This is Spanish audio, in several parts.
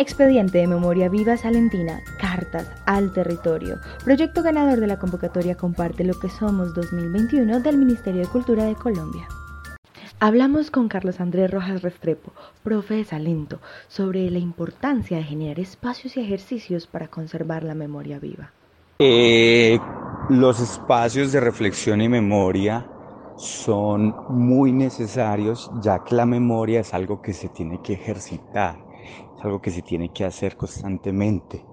Expediente de Memoria Viva Salentina, Cartas al Territorio, proyecto ganador de la convocatoria Comparte lo que somos 2021 del Ministerio de Cultura de Colombia. Hablamos con Carlos Andrés Rojas Restrepo, profe de Salento, sobre la importancia de generar espacios y ejercicios para conservar la memoria viva. Eh, los espacios de reflexión y memoria son muy necesarios ya que la memoria es algo que se tiene que ejercitar es algo que se tiene que hacer constantemente,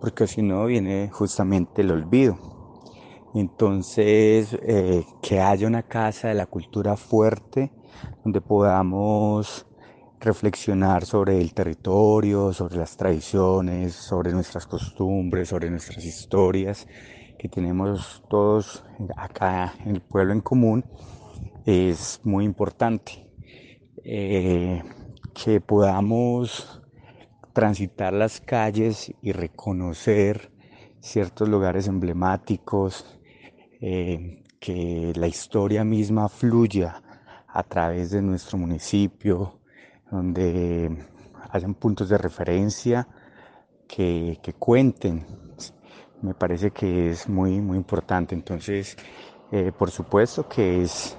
porque si no viene justamente el olvido. Entonces, eh, que haya una casa de la cultura fuerte donde podamos reflexionar sobre el territorio, sobre las tradiciones, sobre nuestras costumbres, sobre nuestras historias que tenemos todos acá en el pueblo en común, es muy importante. Eh, que podamos transitar las calles y reconocer ciertos lugares emblemáticos, eh, que la historia misma fluya a través de nuestro municipio, donde hayan puntos de referencia que, cuenten. Me parece que es muy, muy importante. Entonces, eh, por supuesto que es,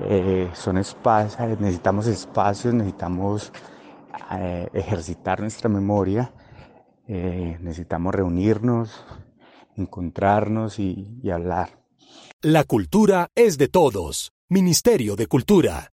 eh, son espacios, necesitamos espacios, necesitamos eh, ejercitar nuestra memoria, eh, necesitamos reunirnos, encontrarnos y, y hablar. La cultura es de todos. Ministerio de Cultura.